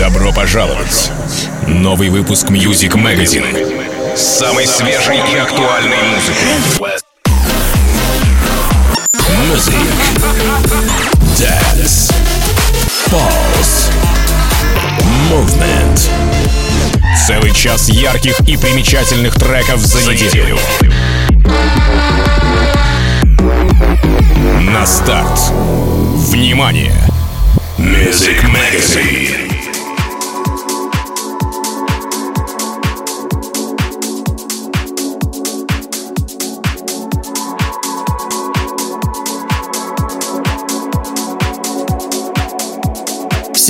Добро пожаловать! Новый выпуск Music Magazine самой свежей и актуальной музыкой. Music, Dance, Pulse, Movement. Целый час ярких и примечательных треков за неделю. На старт. Внимание! Music Magazine.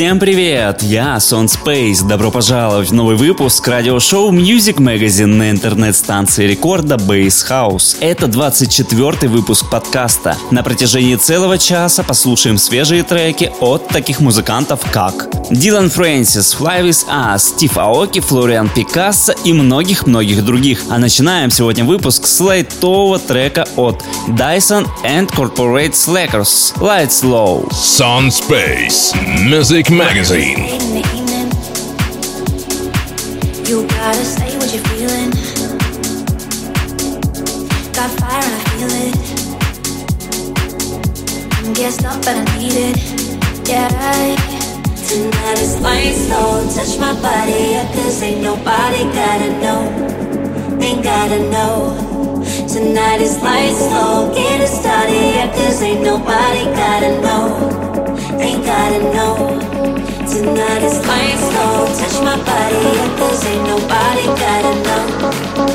Всем привет! Я Сон Space. Добро пожаловать в новый выпуск радиошоу Music Magazine на интернет-станции рекорда Base House. Это 24 выпуск подкаста. На протяжении целого часа послушаем свежие треки от таких музыкантов, как Дилан Фрэнсис, Fly With Us, Стив Аоки, Флориан Пикассо и многих-многих других. А начинаем сегодня выпуск с лайтового трека от Dyson and Corporate Slackers Lights Low. Sun Space Music Magazine. You gotta say what you're feeling. Got fire and I feel it. I'm up but I need it. Yeah. Tonight is lights low. Touch my body, yeah, cause ain't nobody gotta know. Ain't gotta know. Tonight is lights low. Get it started, yeah, cause ain't nobody gotta know. Ain't gotta know. Tonight is lights low. Touch my body, yeah, cause ain't nobody gotta know.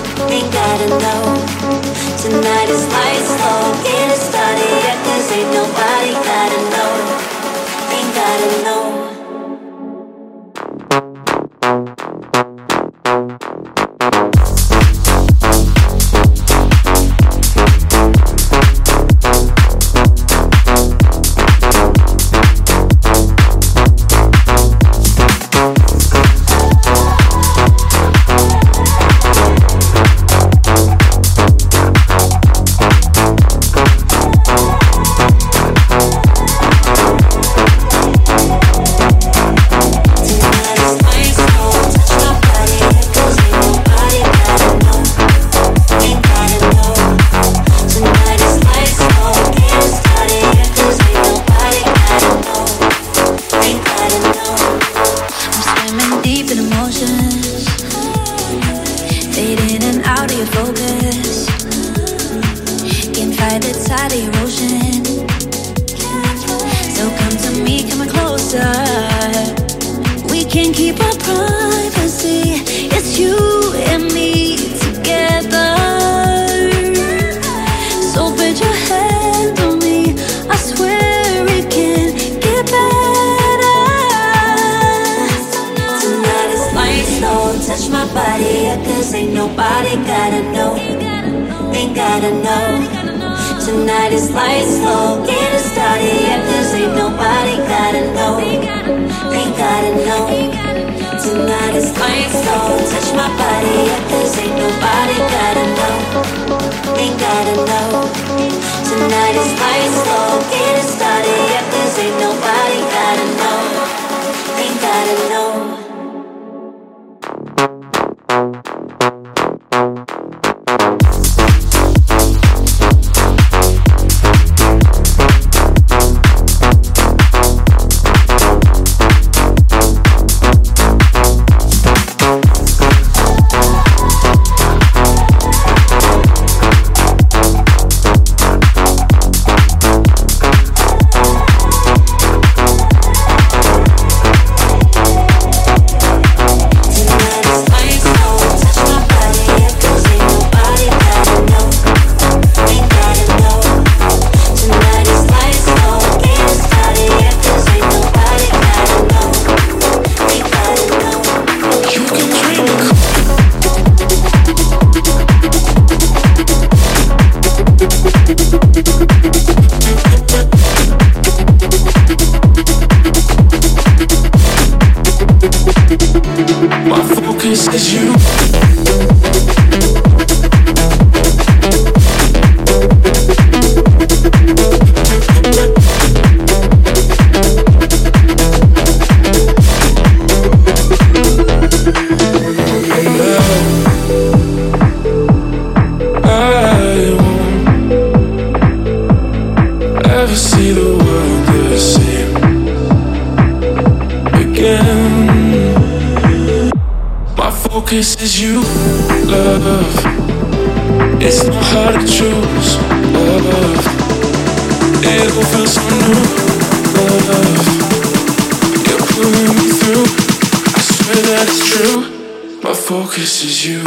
that's true. My focus is you.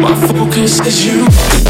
My focus is you.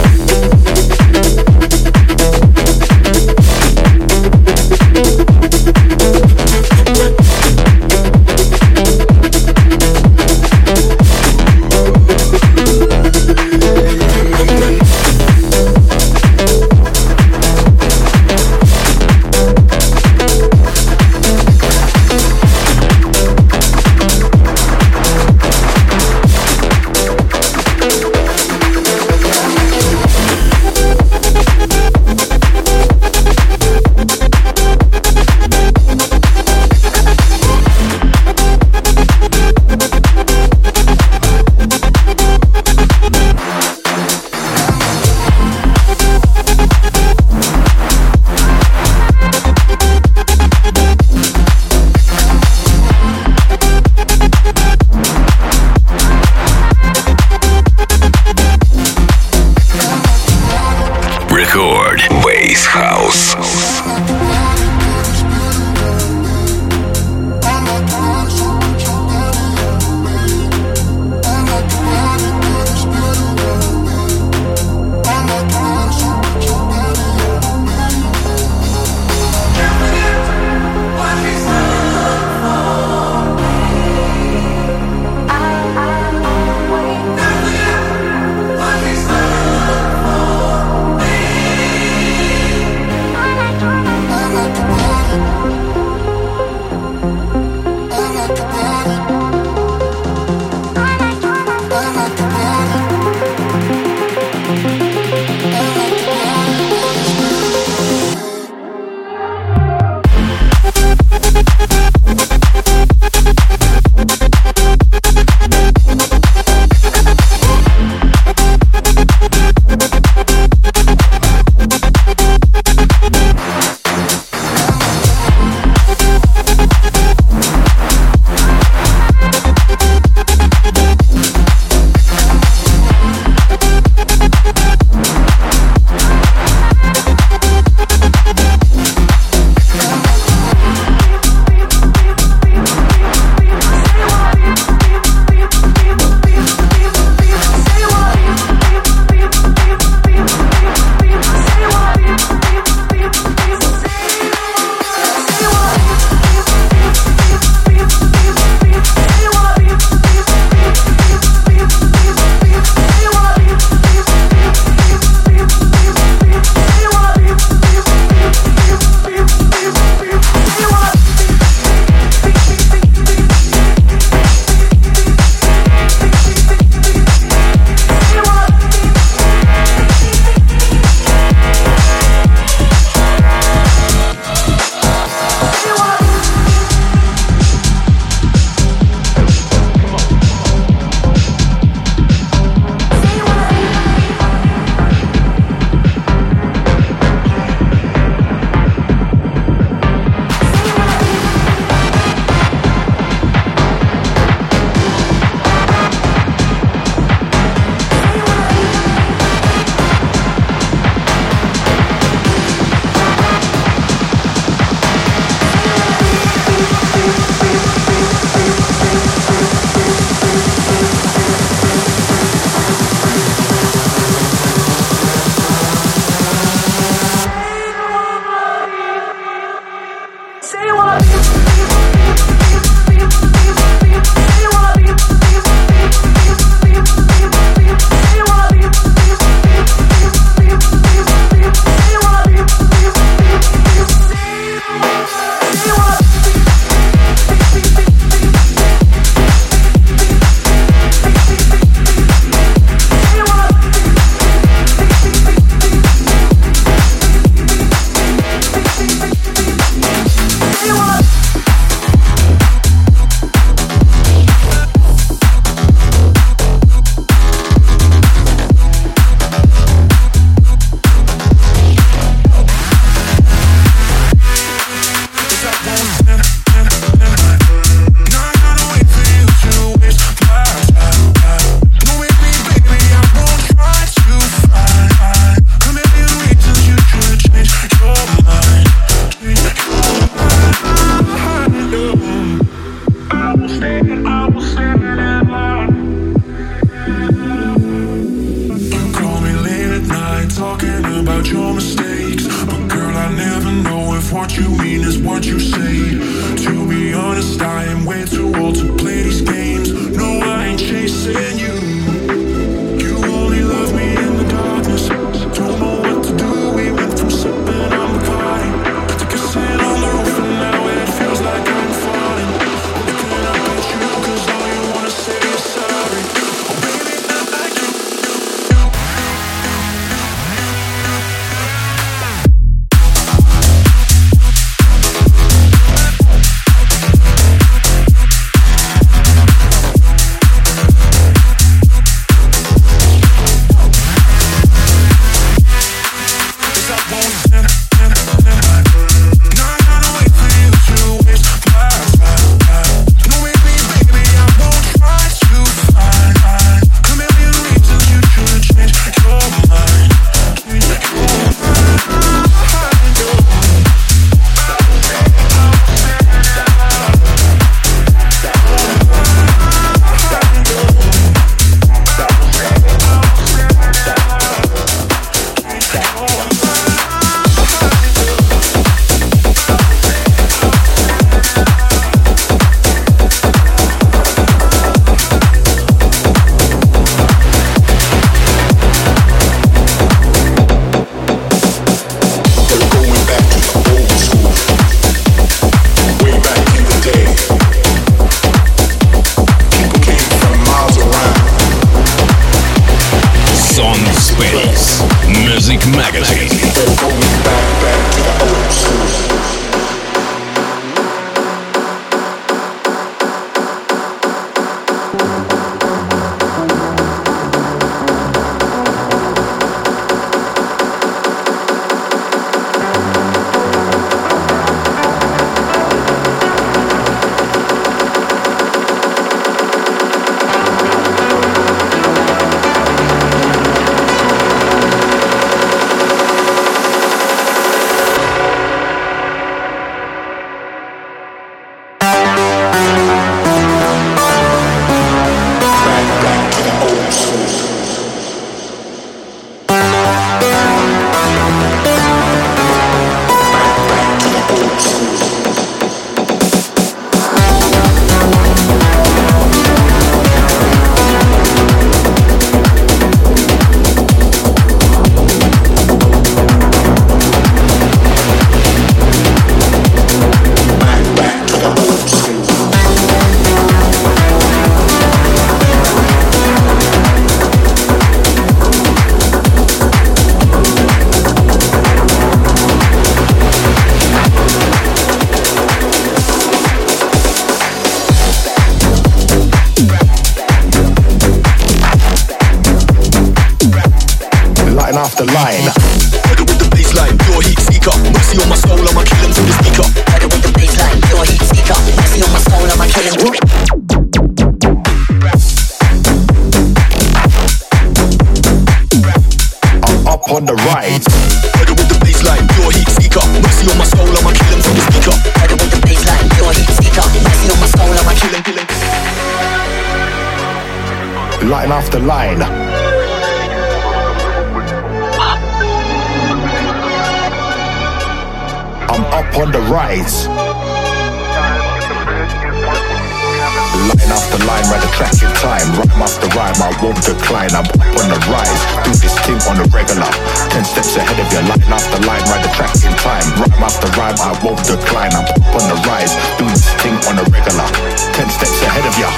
after line, ride the track in time. Rhyme after rhyme, I won't decline. I'm up on the rise, do this thing on the regular. Ten steps ahead of your line after line, ride the track in time. Rhyme after rhyme, I won't decline. I'm up on the rise, do this thing on the regular. Ten steps ahead of ya,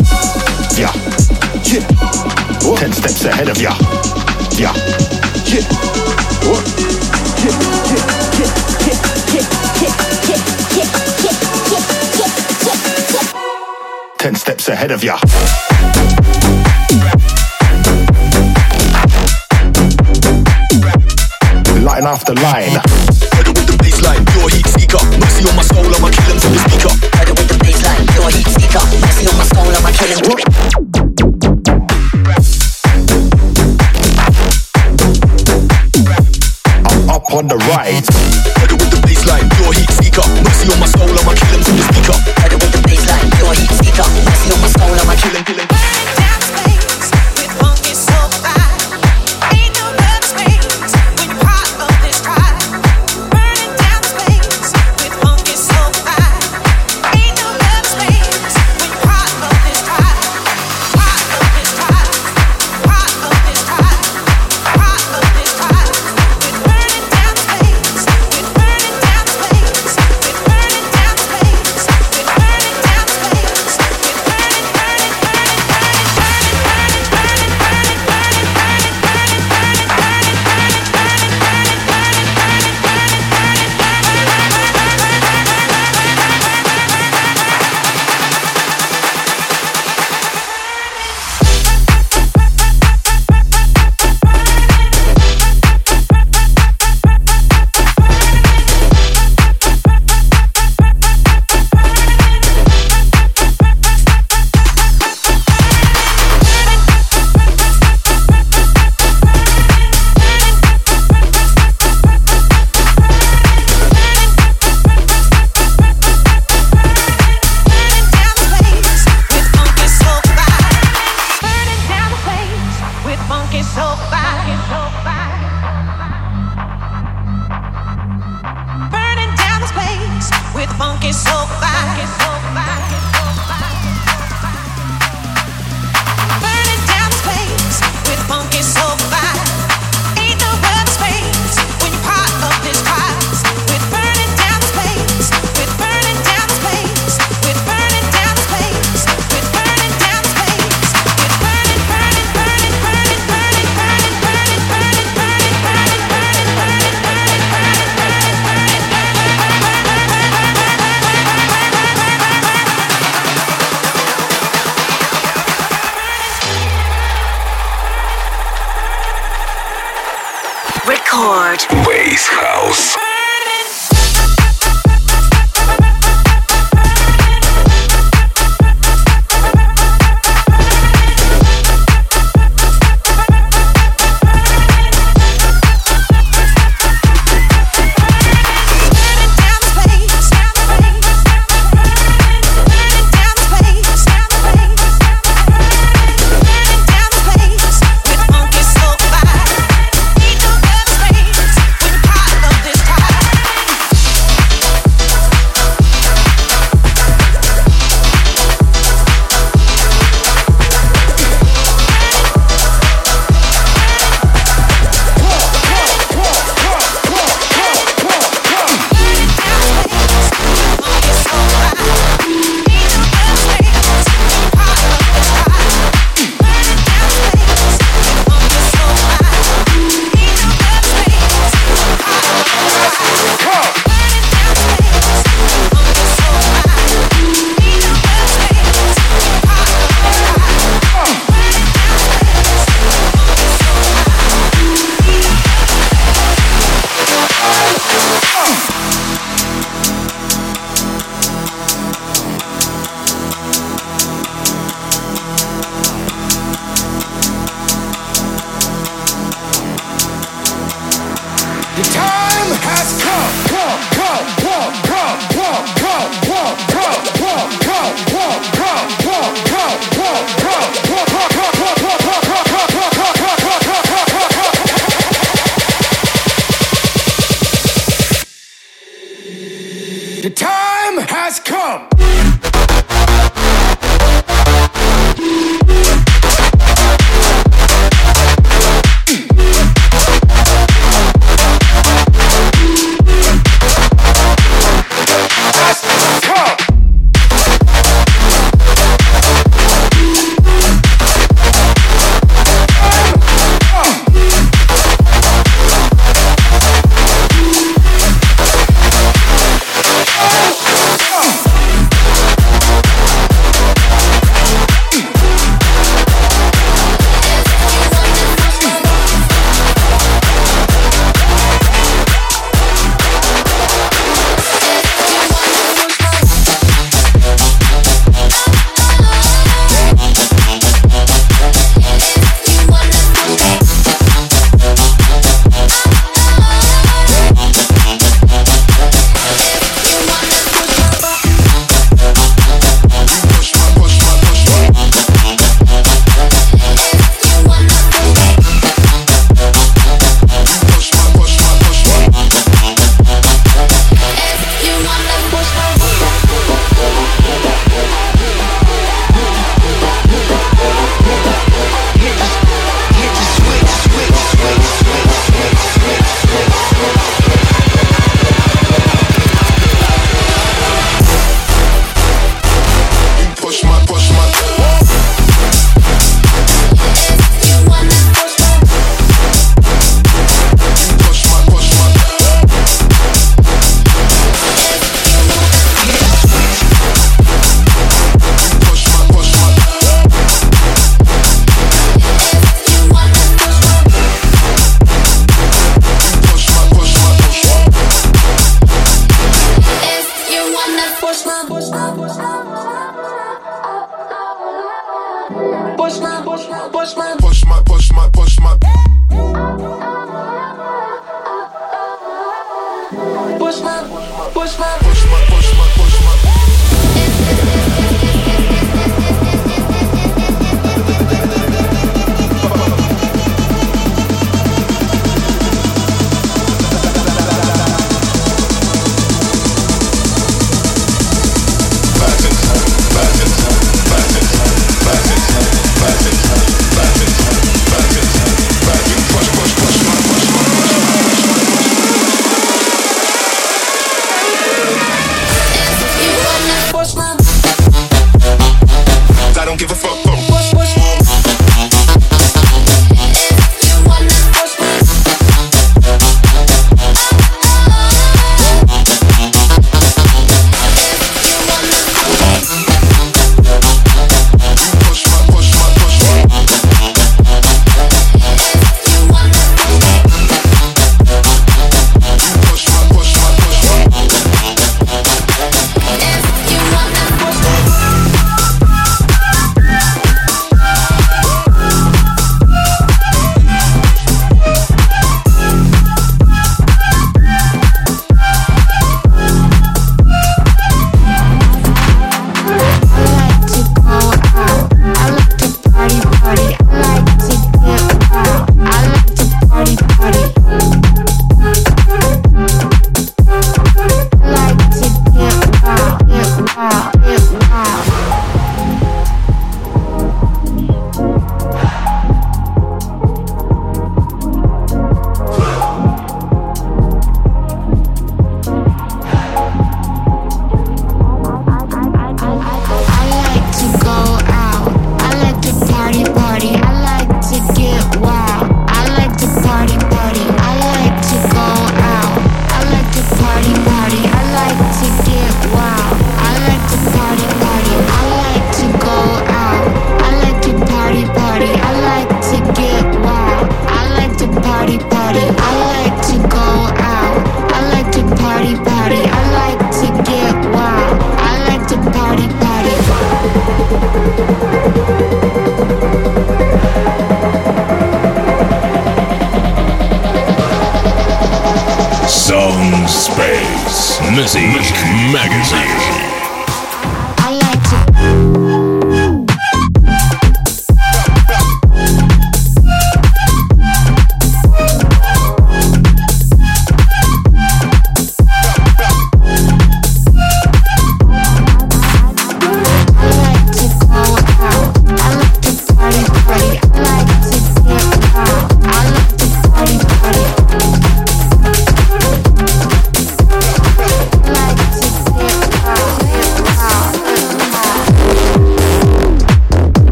yeah, yeah. What? Ten steps ahead of ya, yeah, yeah. What? Yeah, yeah, yeah, yeah, yeah, yeah, yeah. ten steps ahead of ya. Line after line. Murder with the baseline, pure heat seeker. Mercy on my soul, I'ma kill him from the speaker. Murder with the baseline, pure heat seeker. Mercy on my soul, I'ma kill him. I'm up on the right. Murder with the baseline, pure heat seeker. Mercy on my soul, I'ma kill him from the speaker heat seeker. Messing on my skull, I'm a killing, killing.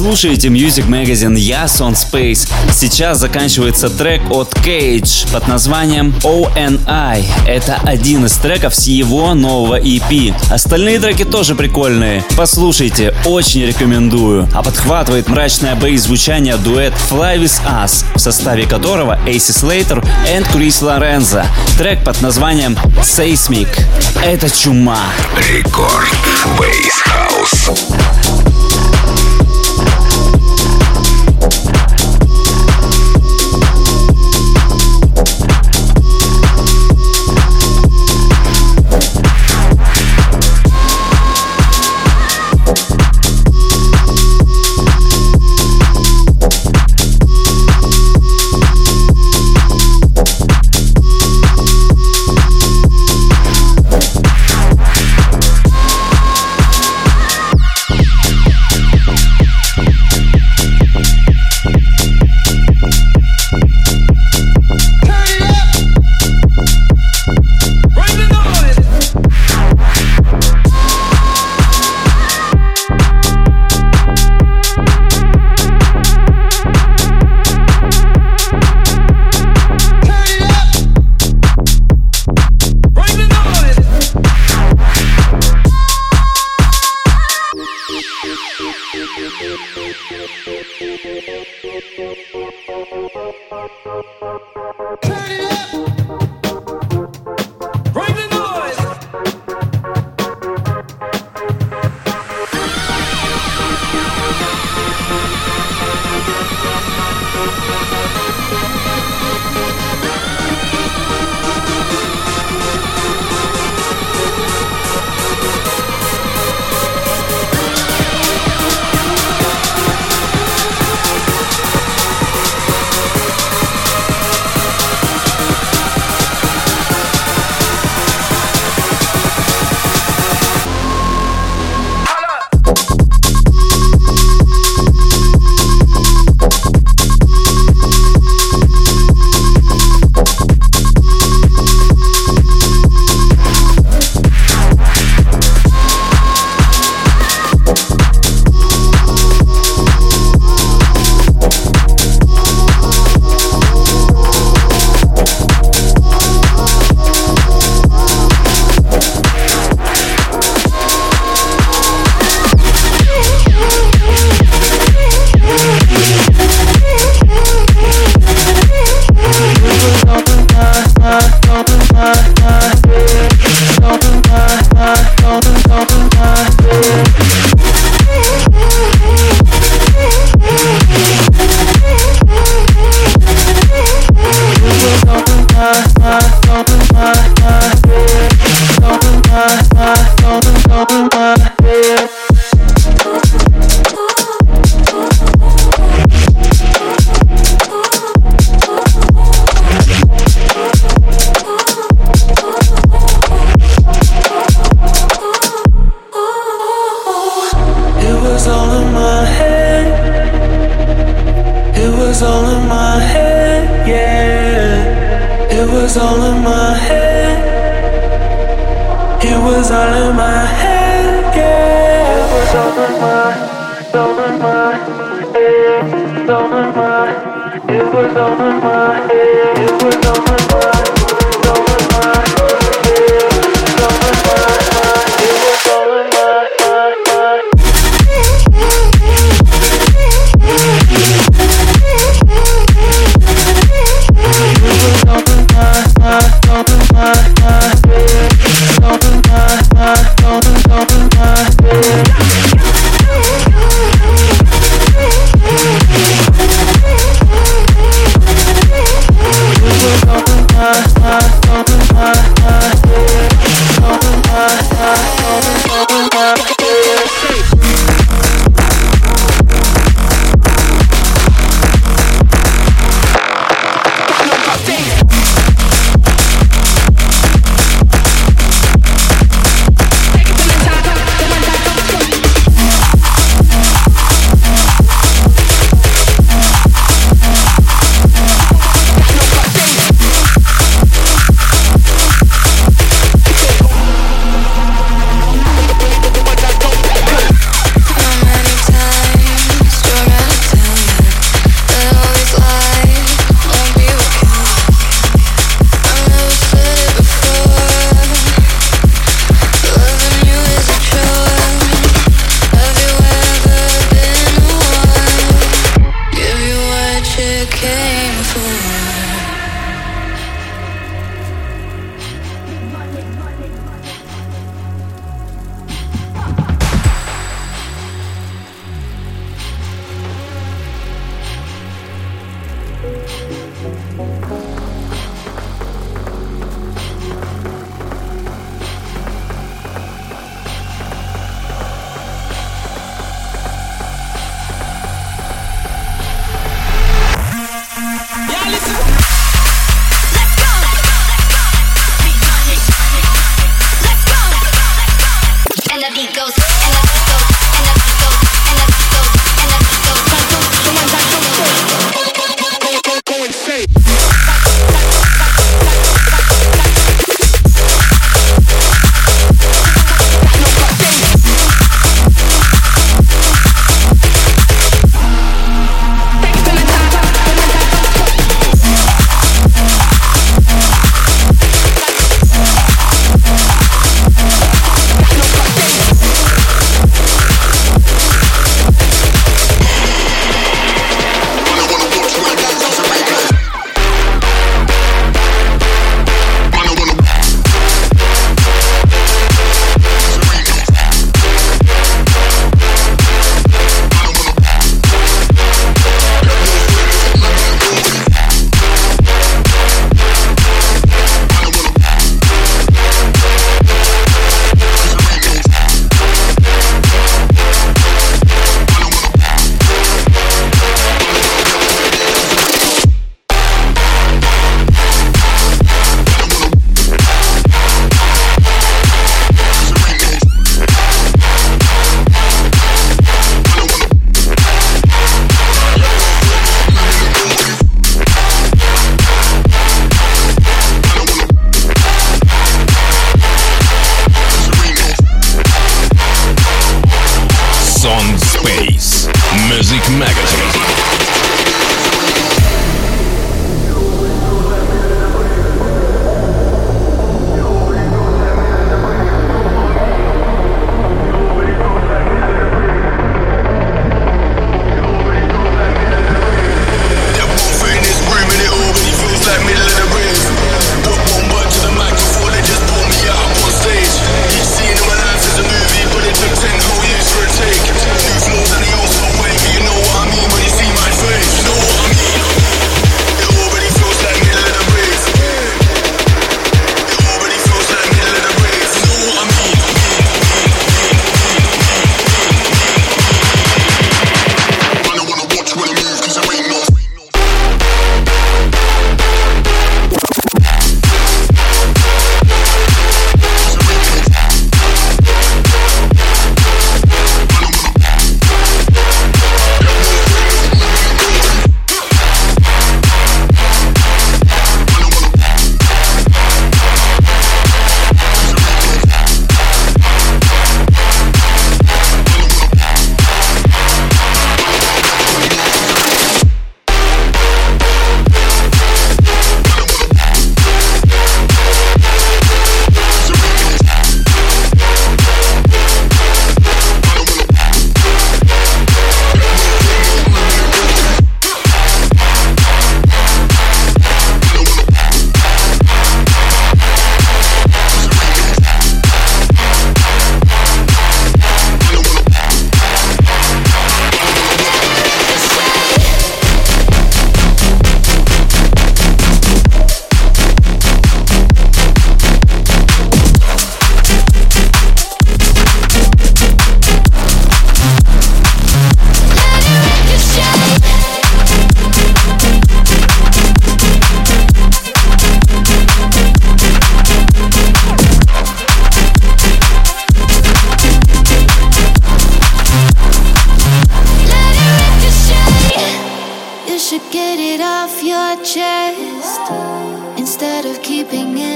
Слушаете Music Magazine Я Сон Space. Сейчас заканчивается трек от Cage под названием ONI. Это один из треков с его нового EP. Остальные треки тоже прикольные. Послушайте, очень рекомендую. А подхватывает мрачное бейс-звучание дуэт Fly With Us, в составе которого Эйси Слейтер и Крис Лорензо. Трек под названием Seismic. Это чума. Рекорд Бейс Хаус.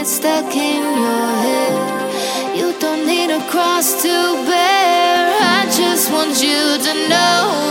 stuck in your head. You don't need a cross to bear. I just want you to know.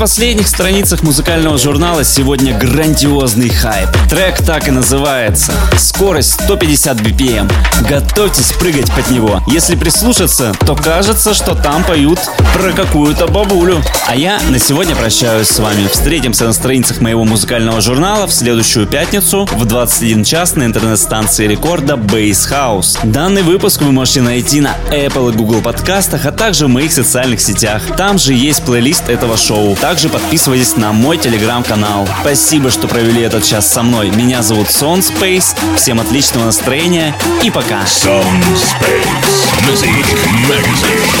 was последних страницах музыкального журнала сегодня грандиозный хайп. Трек так и называется. Скорость 150 BPM. Готовьтесь прыгать под него. Если прислушаться, то кажется, что там поют про какую-то бабулю. А я на сегодня прощаюсь с вами. Встретимся на страницах моего музыкального журнала в следующую пятницу в 21 час на интернет-станции рекорда Base House. Данный выпуск вы можете найти на Apple и Google подкастах, а также в моих социальных сетях. Там же есть плейлист этого шоу. Также подписывайтесь на мой телеграм-канал. Спасибо, что провели этот час со мной. Меня зовут Sound Space. Всем отличного настроения и пока. Sound Space Music Magazine.